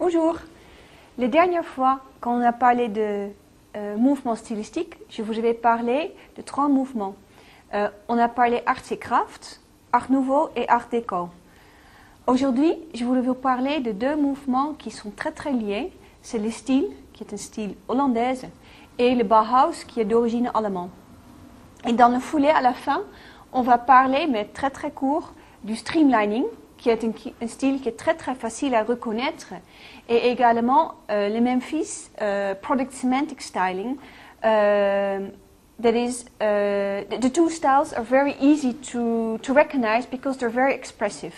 Bonjour. La dernière fois, quand on a parlé de euh, mouvements stylistiques, je vous avais parlé de trois mouvements. Euh, on a parlé Art et Craft, Art Nouveau et Art Déco. Aujourd'hui, je voulais vous parler de deux mouvements qui sont très très liés. C'est le style, qui est un style hollandaise, et le Bauhaus, qui est d'origine allemande. Et dans le foulée, à la fin, on va parler, mais très très court, du streamlining, qui est un, un, style qui est très très facile à reconnaître, et également euh, le Memphis euh, Product Semantic Styling. Uh, that is, uh, the, the two styles are very easy to, to recognize because they're very expressive.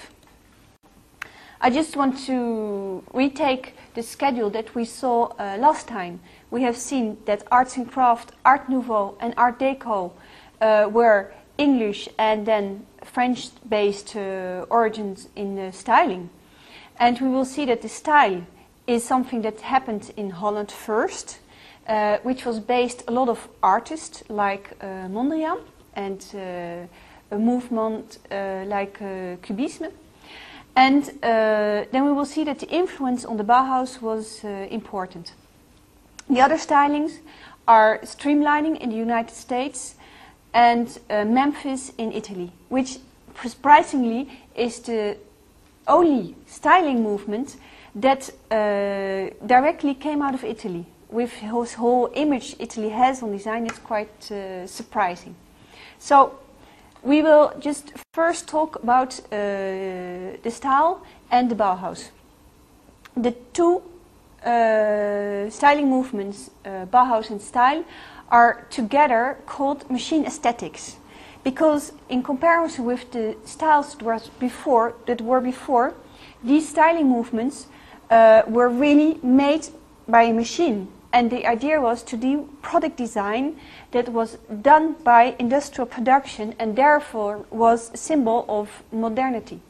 I just want to retake the schedule that we saw uh, last time. We have seen that arts and craft, Art Nouveau, and Art Deco uh, were English and then French-based uh, origins in uh, styling. And we will see that the style is something that happened in Holland first, uh, which was based a lot of artists like uh, Mondrian and uh, a movement uh, like Cubisme. And then we will see that the influence on the Bauhaus was important. The other stylings are streamlining in the United States and uh, Memphis in Italy, which surprisingly is the only styling movement that uh, directly came out of Italy. With whose whole image Italy has on design, it's quite uh, surprising. So we will just first talk about uh, the style and the Bauhaus. The two uh, styling movements, uh, Bauhaus and style, are together called machine aesthetics because in comparison with the styles that, before, that were before, these styling movements uh, were really made by a machine. And the idea was to do product design that was done by industrial production and therefore was a symbol of modernity.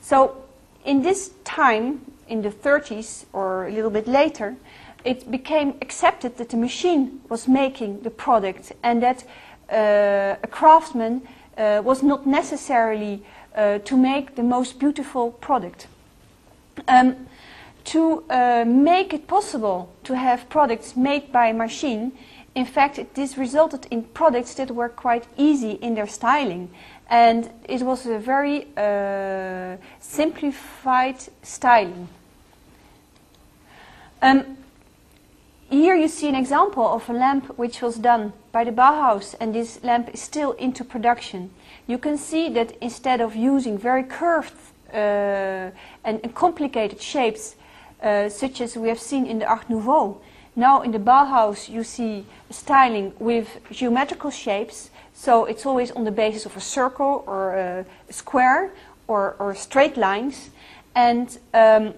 So in this time, in the 30s or a little bit later, it became accepted that the machine was making the product and that uh, a craftsman uh, was not necessarily uh, to make the most beautiful product. Um, to uh, make it possible to have products made by machine, in fact, it, this resulted in products that were quite easy in their styling. And it was a very uh, simplified styling. Um, here you see an example of a lamp which was done by the Bauhaus and this lamp is still into production. You can see that instead of using very curved uh, and, and, complicated shapes uh, such as we have seen in the Art Nouveau, now in the Bauhaus you see styling with geometrical shapes so it's always on the basis of a circle or a square or, or straight lines and um,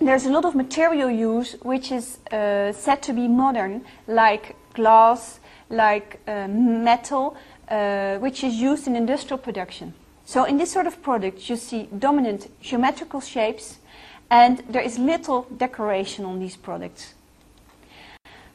there's a lot of material use which is uh, said to be modern, like glass, like uh, metal, uh, which is used in industrial production. So in this sort of product, you see dominant geometrical shapes, and there is little decoration on these products.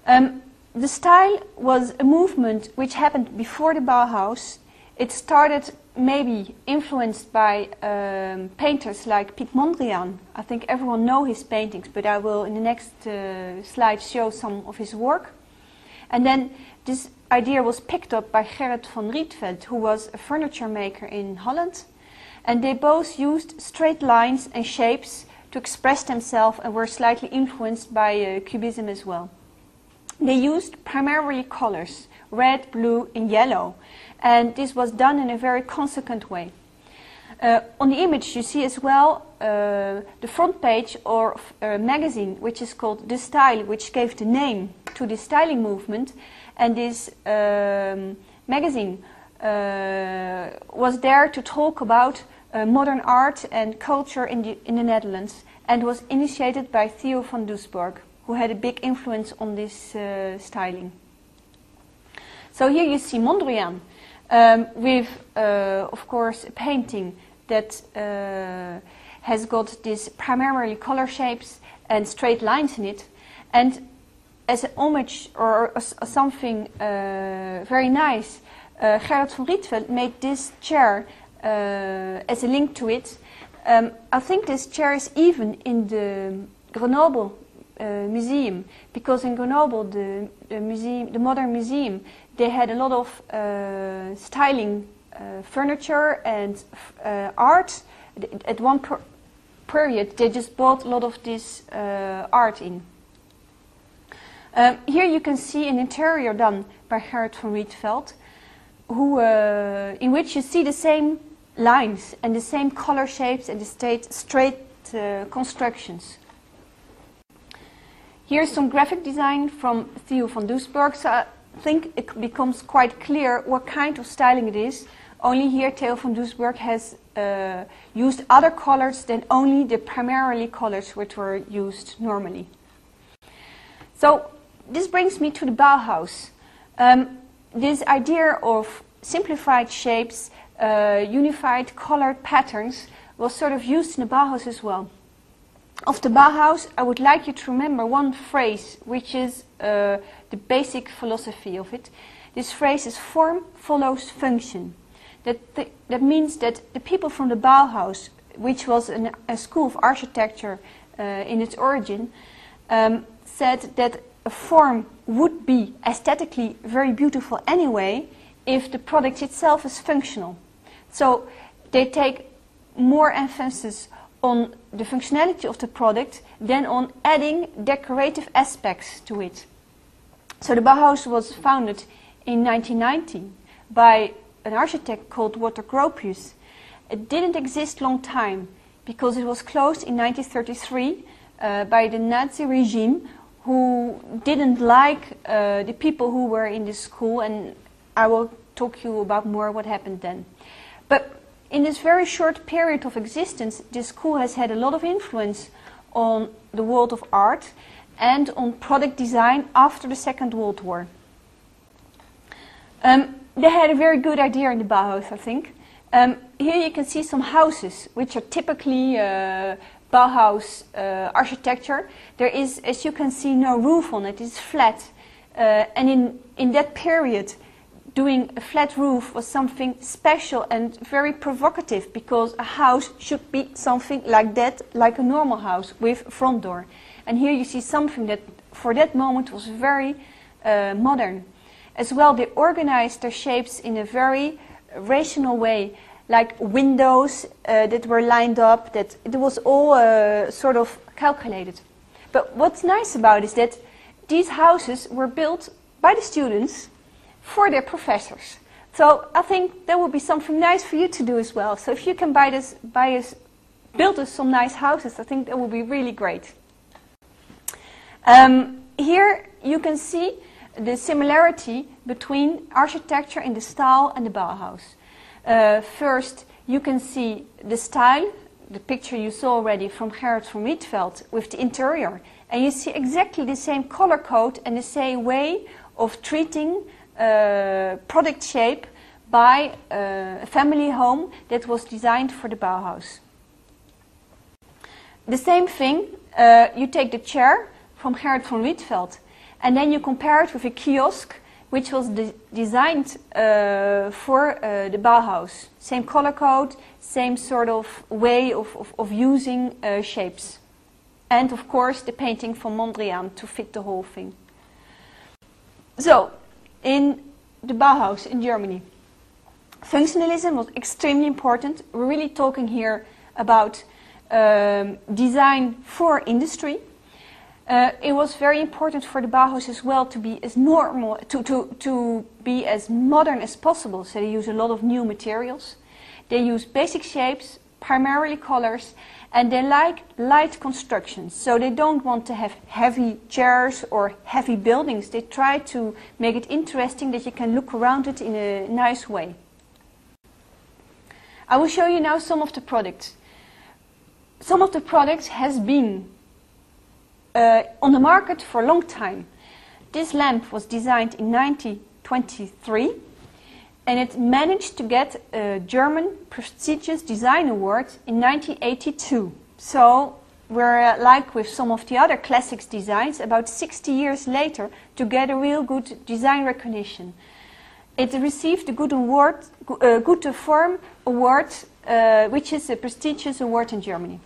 Um, the style was a movement which happened before the Bauhaus. It started maybe influenced by um, painters like Piet Mondrian. I think everyone know his paintings, but I will in the next uh, slide show some of his work. And then this idea was picked up by Gerrit van Rietveld, who was a furniture maker in Holland. And they both used straight lines and shapes to express themselves and were slightly influenced by uh, Cubism as well. They used primarily colors, red, blue, and yellow and this was done in a very consequent way. Uh, on the image you see as well uh, the front page of a magazine which is called The Style, which gave the name to the styling movement. And this um, magazine uh, was there to talk about uh, modern art and culture in the, in the Netherlands and was initiated by Theo van Doesburg, who had a big influence on this uh, styling. So here you see Mondrian, um, with, uh, of course, a painting that uh, has got these primarily color shapes and straight lines in it. And as an homage or, something uh, very nice, uh, Gerrit van Rietveld made this chair uh, as a link to it. Um, I think this chair is even in the Grenoble uh, museum because in Grenoble, the, the, museum, the modern museum, they had a lot of uh, styling uh, furniture and uh, art. At one per period, they just bought a lot of this uh, art in. Um, here you can see an interior done by Gerrit van Rietveld, who, uh, in which you see the same lines and the same color shapes and the straight, straight constructions. Here's some graphic design from Theo van Doesburg. So I think it becomes quite clear what kind of styling it is. Only here Theo van Doesburg has uh, used other colors than only the primarily colors which were used normally. So this brings me to the Bauhaus. Um, this idea of simplified shapes, uh, unified colored patterns was sort of used in the Bauhaus as well of the Bauhaus, I would like you to remember one phrase, which is uh, the basic philosophy of it. This phrase is form follows function. That, that means that the people from the Bauhaus, which was an, a school of architecture uh, in its origin, um, said that a form would be aesthetically very beautiful anyway if the product itself is functional. So they take more emphasis on the functionality of the product than on adding decorative aspects to it. So the Bauhaus was founded in 1919 by an architect called Walter Gropius. It didn't exist long time because it was closed in 1933 uh, by the Nazi regime who didn't like uh, the people who were in the school and I will talk to you about more what happened then. But in this very short period of existence, this school has had a lot of influence on the world of art and on product design after the Second World War. Um, they had a very good idea in the Bauhaus, I think. Um, here you can see some houses, which are typically uh, Bauhaus uh, architecture. There is, as you can see, no roof on it, it's flat. Uh, and in, in that period, doing a flat roof was something special and very provocative because a house should be something like that, like a normal house with front door. And here you see something that for that moment was very uh, modern. As well, they organized their shapes in a very rational way, like windows uh, that were lined up, that it was all uh, sort of calculated. But what's nice about is that these houses were built by the students for their professors. So I think that would be something nice for you to do as well. So if you can buy this, buy us, build us some nice houses, I think that would be really great. Um, here you can see the similarity between architecture in the style and the Bauhaus. Uh, first, you can see the style, the picture you saw already from Gerrit van Rietveld with the interior. And you see exactly the same color code and the same way of treating product shape by uh, a family home that was designed for the Bauhaus. The same thing, uh, you take the chair from Gerrit van Rietveld and then you compare it with a kiosk which was de designed uh, for uh, the Bauhaus. Same color code, same sort of way of, of, of using uh, shapes. And of course the painting from Mondrian to fit the whole thing. So, in the Bauhaus in Germany. Functionalism was extremely important. We're really talking here about um, design for industry. Uh, it was very important for the Bauhaus as well to be as normal, to, to, to be as modern as possible. So they use a lot of new materials. They use basic shapes, primarily colors, and they like light constructions. So they don't want to have heavy chairs or heavy buildings. They try to make it interesting that you can look around it in a nice way. I will show you now some of the products. Some of the products has been uh, on the market for a long time. This lamp was designed in 1923 and it managed to get a German prestigious design award in 1982. So we're uh, like with some of the other classics designs, about 60 years later, to get a real good design recognition. It received the Good, award, uh, good Form Award, uh, which is a prestigious award in Germany.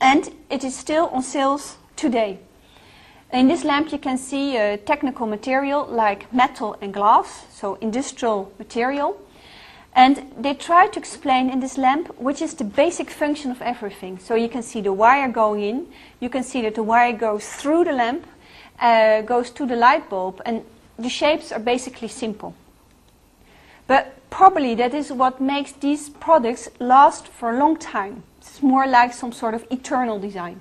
And it is still on sales today. In this lamp you can see a technical material like metal and glass, so industrial material. And they try to explain in this lamp which is the basic function of everything. So you can see the wire going in, you can see that the wire goes through the lamp, uh, goes to the light bulb, and the shapes are basically simple. But probably that is what makes these products last for a long time. It's more like some sort of eternal design.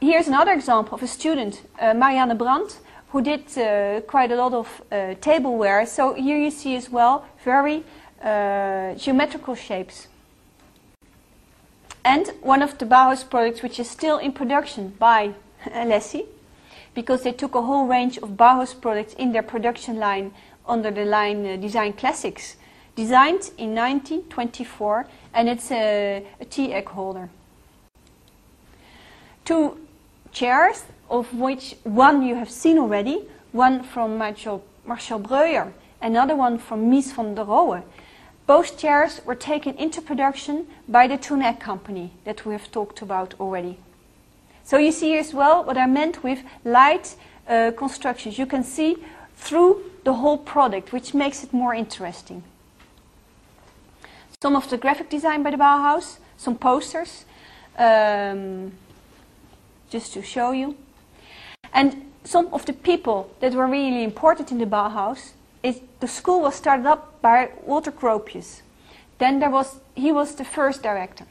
Here's another example of a student, uh, Marianne Brandt, who did uh, quite a lot of uh, tableware. So here you see as well very uh, geometrical shapes. And one of the Bauhaus products which is still in production by Alessi, because they took a whole range of Bauhaus products in their production line under the line uh, Design Classics, designed in 1924, and it's a, a tea egg holder. Two chairs, of which one you have seen already, one from Marcel, Breuer, another one from Mies van der Rohe. Both chairs were taken into production by the Thonet company that we have talked about already. So you see as well what I meant with light uh, constructions. You can see through the whole product, which makes it more interesting. Some of the graphic design by the Bauhaus, some posters. Um, just to show you. And some of the people that were really important in the Bauhaus, is the school was started up by Walter Gropius. Then there was, he was the first director.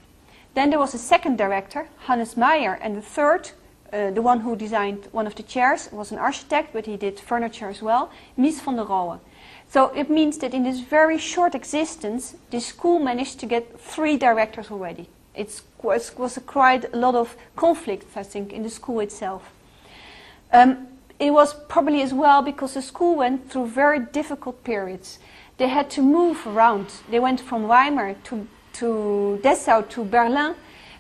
Then there was a second director, Hannes Meyer, and the third, uh, the one who designed one of the chairs, was an architect, but he did furniture as well, Mies van der Rohe. So it means that in this very short existence, this school managed to get three directors already it was, quite a lot of conflict, I think, in the school itself. Um, it was probably as well because the school went through very difficult periods. They had to move around. They went from Weimar to, to Dessau to Berlin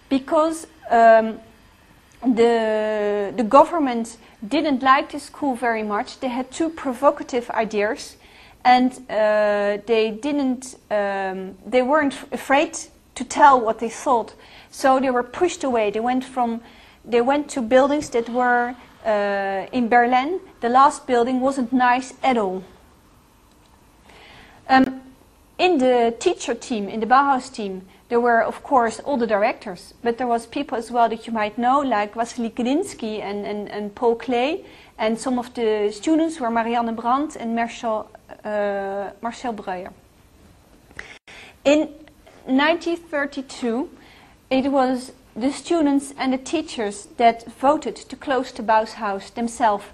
because um, the, the government didn't like the school very much. They had two provocative ideas and uh, they didn't, um, they weren't afraid to tell what they thought. So they were pushed away. They went from, they went to buildings that were uh, in Berlin. The last building wasn't nice at all. Um, in the teacher team, in the Bauhaus team, there were, of course, all the directors, but there was people as well that you might know, like Wassily Kandinsky and, and, and Paul Klee, and some of the students were Marianne Brandt and Marcel, uh, Marcel Breuer. In 1932, it was the students and the teachers that voted to close the Bauhaus themselves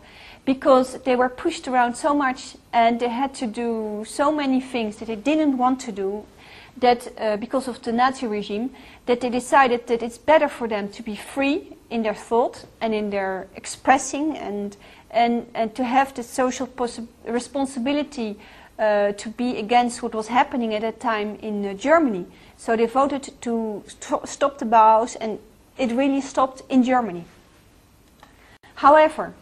because they were pushed around so much and they had to do so many things that they didn't want to do that uh, because of the Nazi regime that they decided that it's better for them to be free in their thought and in their expressing and and, and to have the social responsibility uh, to be against what was happening at that time in uh, Germany. So they voted to st stop the Bauhaus and it really stopped in Germany. However,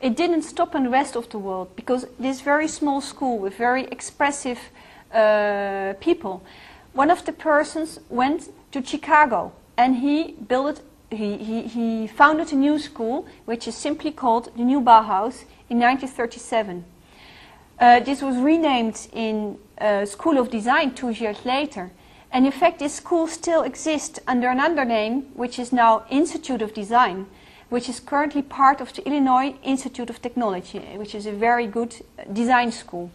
it didn't stop in the rest of the world because this very small school with very expressive uh, people, one of the persons went to Chicago and he built he, he, he founded a new school which is simply called the New Bauhaus in 1937. Uh, this was renamed in uh, School of Design two years later. And in fact, this school still exists under another name, which is now Institute of Design, which is currently part of the Illinois Institute of Technology, which is a very good uh, design school.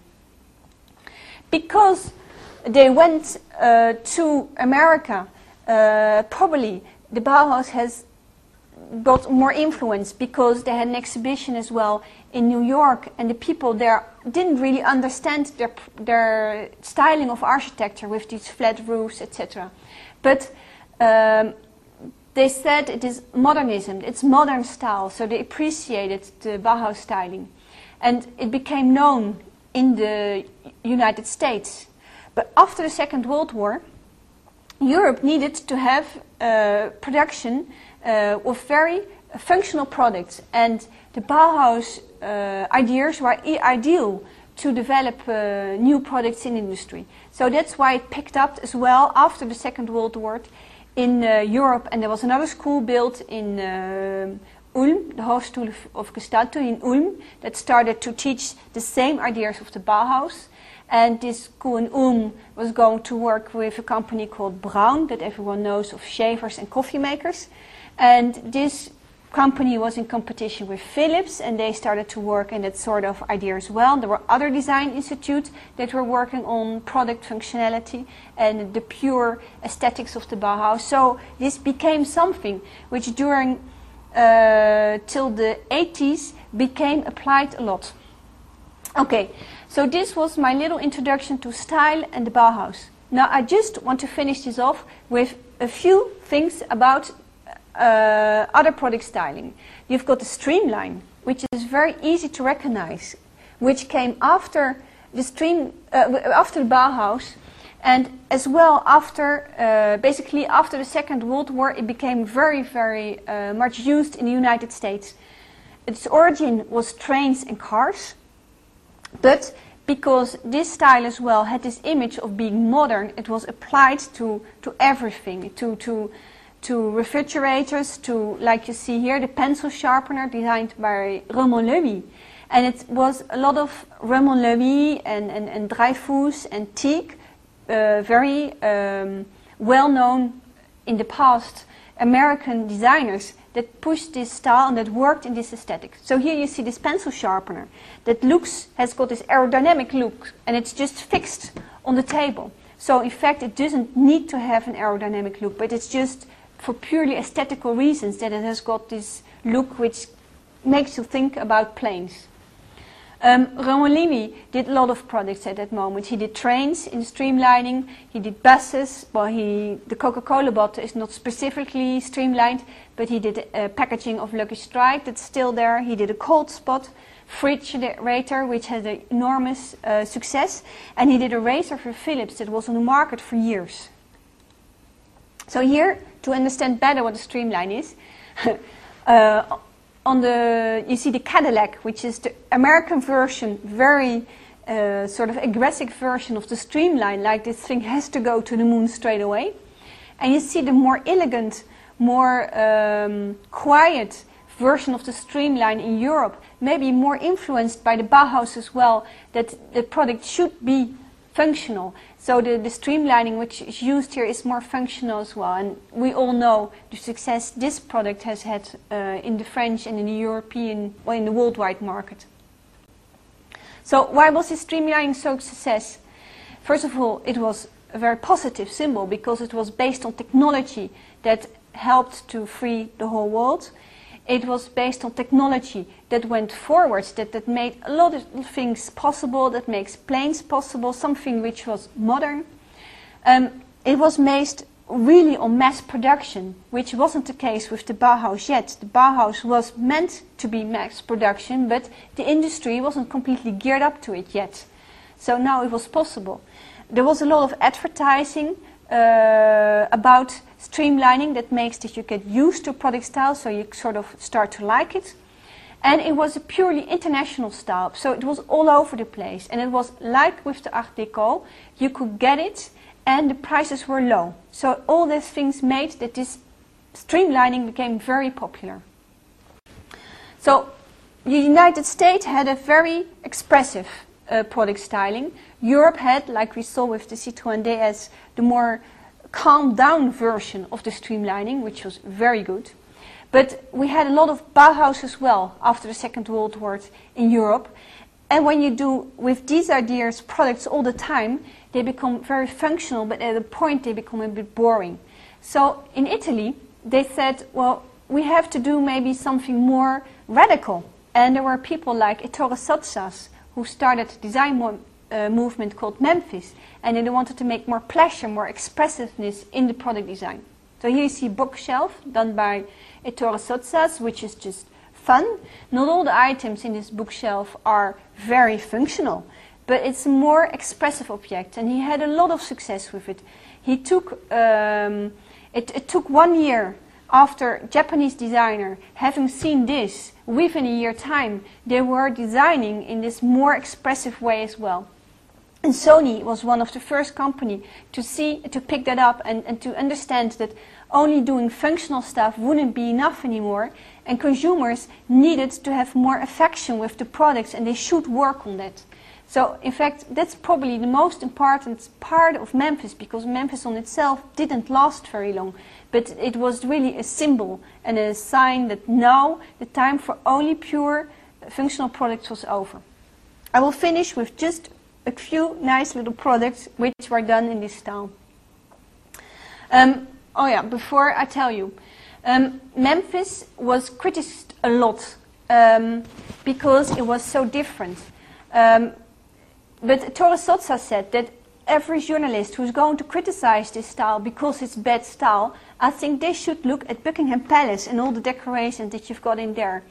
Because they went uh, to America, uh, probably the Bauhaus has got more influence because they had an exhibition as well in New York, and the people there didn't really understand their, their styling of architecture with these flat roofs, etc. But um, they said it is modernism, it's modern style, so they appreciated the Bauhaus styling. And it became known in the United States. But after the Second World War, Europe needed to have uh, production uh, of very functional products. And the Bauhaus uh, ideas were ideal to develop uh, new products in industry. So that's why it picked up as well after the Second World War in uh, Europe, and there was another school built in uh, Ulm, the Hochschule of Gestaltung in Ulm, that started to teach the same ideas of the Bauhaus. And this school in Ulm was going to work with a company called Braun, that everyone knows of shavers and coffee makers. And this company was in competition with Philips and they started to work in that sort of idea as well. There were other design institutes that were working on product functionality and the pure aesthetics of the Bauhaus. So this became something which during uh, till the 80s became applied a lot. Okay, so this was my little introduction to style and the Bauhaus. Now I just want to finish this off with a few things about uh, other product styling. You've got the streamline, which is very easy to recognize, which came after the stream uh, after the Bauhaus, and as well after uh, basically after the Second World War, it became very very uh, much used in the United States. Its origin was trains and cars, but because this style as well had this image of being modern, it was applied to to everything, to to to refrigerators, to, like you see here, the pencil sharpener designed by Raymond Loewy. And it was a lot of Raymond Loewy and, and, and Dreyfuss and Teague, uh, very um, well known in the past American designers that pushed this style and that worked in this aesthetic. So here you see this pencil sharpener that looks, has got this aerodynamic look and it's just fixed on the table. So in fact it doesn't need to have an aerodynamic look, but it's just for purely aesthetical reasons that it has got this look which makes you think about planes. Um, Raymond did a lot of projects at that moment. He did trains in streamlining, he did buses, well he, the Coca-Cola bottle is not specifically streamlined, but he did packaging of Lucky Strike that's still there. He did a Coldspot, refrigerator, which had an enormous uh, success, and he did a razor for Philips that was on the market for years. So here, to understand better what a streamline is, uh, on the you see the Cadillac, which is the American version, very uh, sort of aggressive version of the streamline, like this thing has to go to the moon straight away. And you see the more elegant, more um, quiet version of the streamline in Europe, maybe more influenced by the Bauhaus as well, that the product should be functional. So the, the streamlining which is used here is more functional as well. And we all know the success this product has had uh, in the French and in the European, well, in the worldwide market. So why was this streamlining so success? First of all, it was a very positive symbol because it was based on technology that helped to free the whole world. It was based on technology that went forwards, that, that made a lot of things possible, that makes planes possible, something which was modern. Um, it was based really on mass production, which wasn't the case with the Bauhaus yet. The Bauhaus was meant to be mass production, but the industry wasn't completely geared up to it yet. So now it was possible. There was a lot of advertising uh, about streamlining that makes that you get used to product style so you sort of start to like it. And it was a purely international style, so it was all over the place. And it was like with the Art Deco, you could get it and the prices were low. So all these things made that this streamlining became very popular. So the United States had a very expressive uh, product styling. Europe had, like we saw with the Citroën DS, the more calmed down version of the streamlining, which was very good. But we had a lot of Bauhaus as well after the Second World War in Europe. And when you do with these ideas products all the time, they become very functional, but at a point they become a bit boring. So in Italy, they said, well, we have to do maybe something more radical. And there were people like Ettore Sottsass who started design uh, movement called Memphis, and they wanted to make more pleasure, more expressiveness in the product design. So here you see bookshelf done by Ettore Sottsass, which is just fun. Not all the items in this bookshelf are very functional, but it's a more expressive object, and he had a lot of success with it. He took um, it, it took one year after Japanese designer having seen this within a year time, they were designing in this more expressive way as well. And Sony was one of the first company to see, to pick that up and, and to understand that, only doing functional stuff wouldn't be enough anymore, and consumers needed to have more affection with the products, and they should work on that. So, in fact, that's probably the most important part of Memphis because Memphis on itself didn't last very long. But it was really a symbol and a sign that now the time for only pure functional products was over. I will finish with just a few nice little products which were done in this style. Um, oh yeah, before I tell you, um, Memphis was criticized a lot um, because it was so different. Um, but Ettore Sottsass said that every journalist who's going to criticize this style because it's bad style, I think they should look at Buckingham Palace and all the decorations that you've got in there.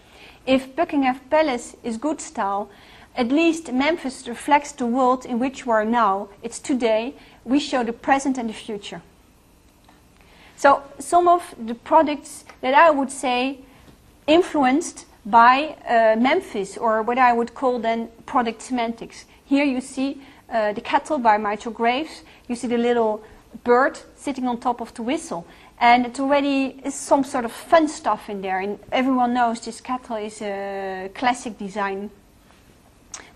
If Buckingham Palace is good style, at least Memphis reflects the world in which we are now. It's today. We show the present and the future. So some of the products that I would say influenced by uh, Memphis, or what I would call then product semantics. Here you see uh, the kettle by Michael Graves. You see the little bird sitting on top of the whistle. And it already is some sort of fun stuff in there. And everyone knows this kettle is a classic design.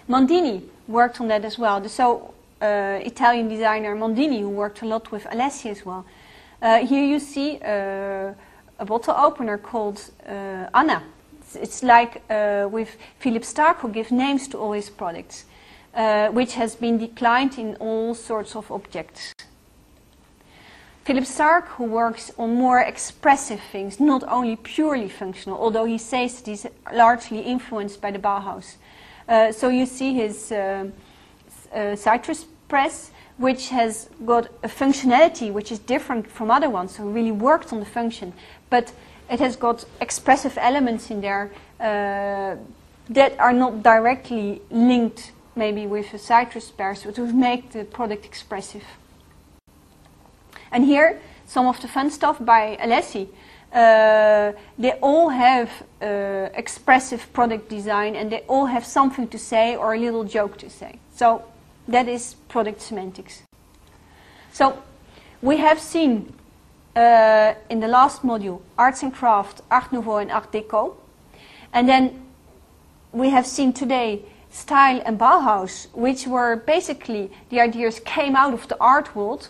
Mendini worked on that as well. The so uh, Italian designer Mendini, who worked a lot with Alessi as well. Uh, here you see uh, a bottle opener called uh, Anna. It's, it's like uh, with Philippe Starck, who gives names to all his products uh, which has been declined in all sorts of objects. Philippe Starck, who works on more expressive things, not only purely functional, although he says that he's largely influenced by the Bauhaus. Uh, so you see his uh, uh, citrus press, which has got a functionality which is different from other ones, so really worked on the function. But it has got expressive elements in there uh, that are not directly linked maybe with a citrus pears to make the product expressive. And here, some of the fun stuff by Alessi. Uh, they all have uh, expressive product design and they all have something to say or a little joke to say. So that is product semantics. So we have seen uh, in the last module arts and craft, art nouveau and art deco. And then we have seen today style and Bauhaus, which were basically the ideas came out of the art world.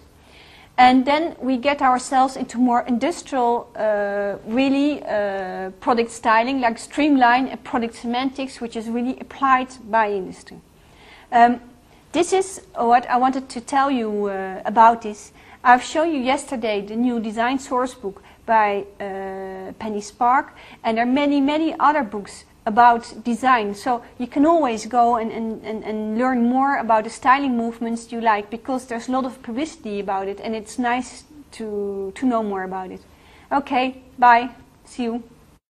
And then we get ourselves into more industrial, uh, really uh, product styling, like streamline and product semantics, which is really applied by industry. Um, this is what I wanted to tell you uh, about this. I've shown you yesterday the new design source book by uh, Penny Sparke, and there are many, many other books about design. So you can always go and, and, and, and, learn more about the styling movements you like because there's a lot of publicity about it and it's nice to, to know more about it. Okay, bye. See you.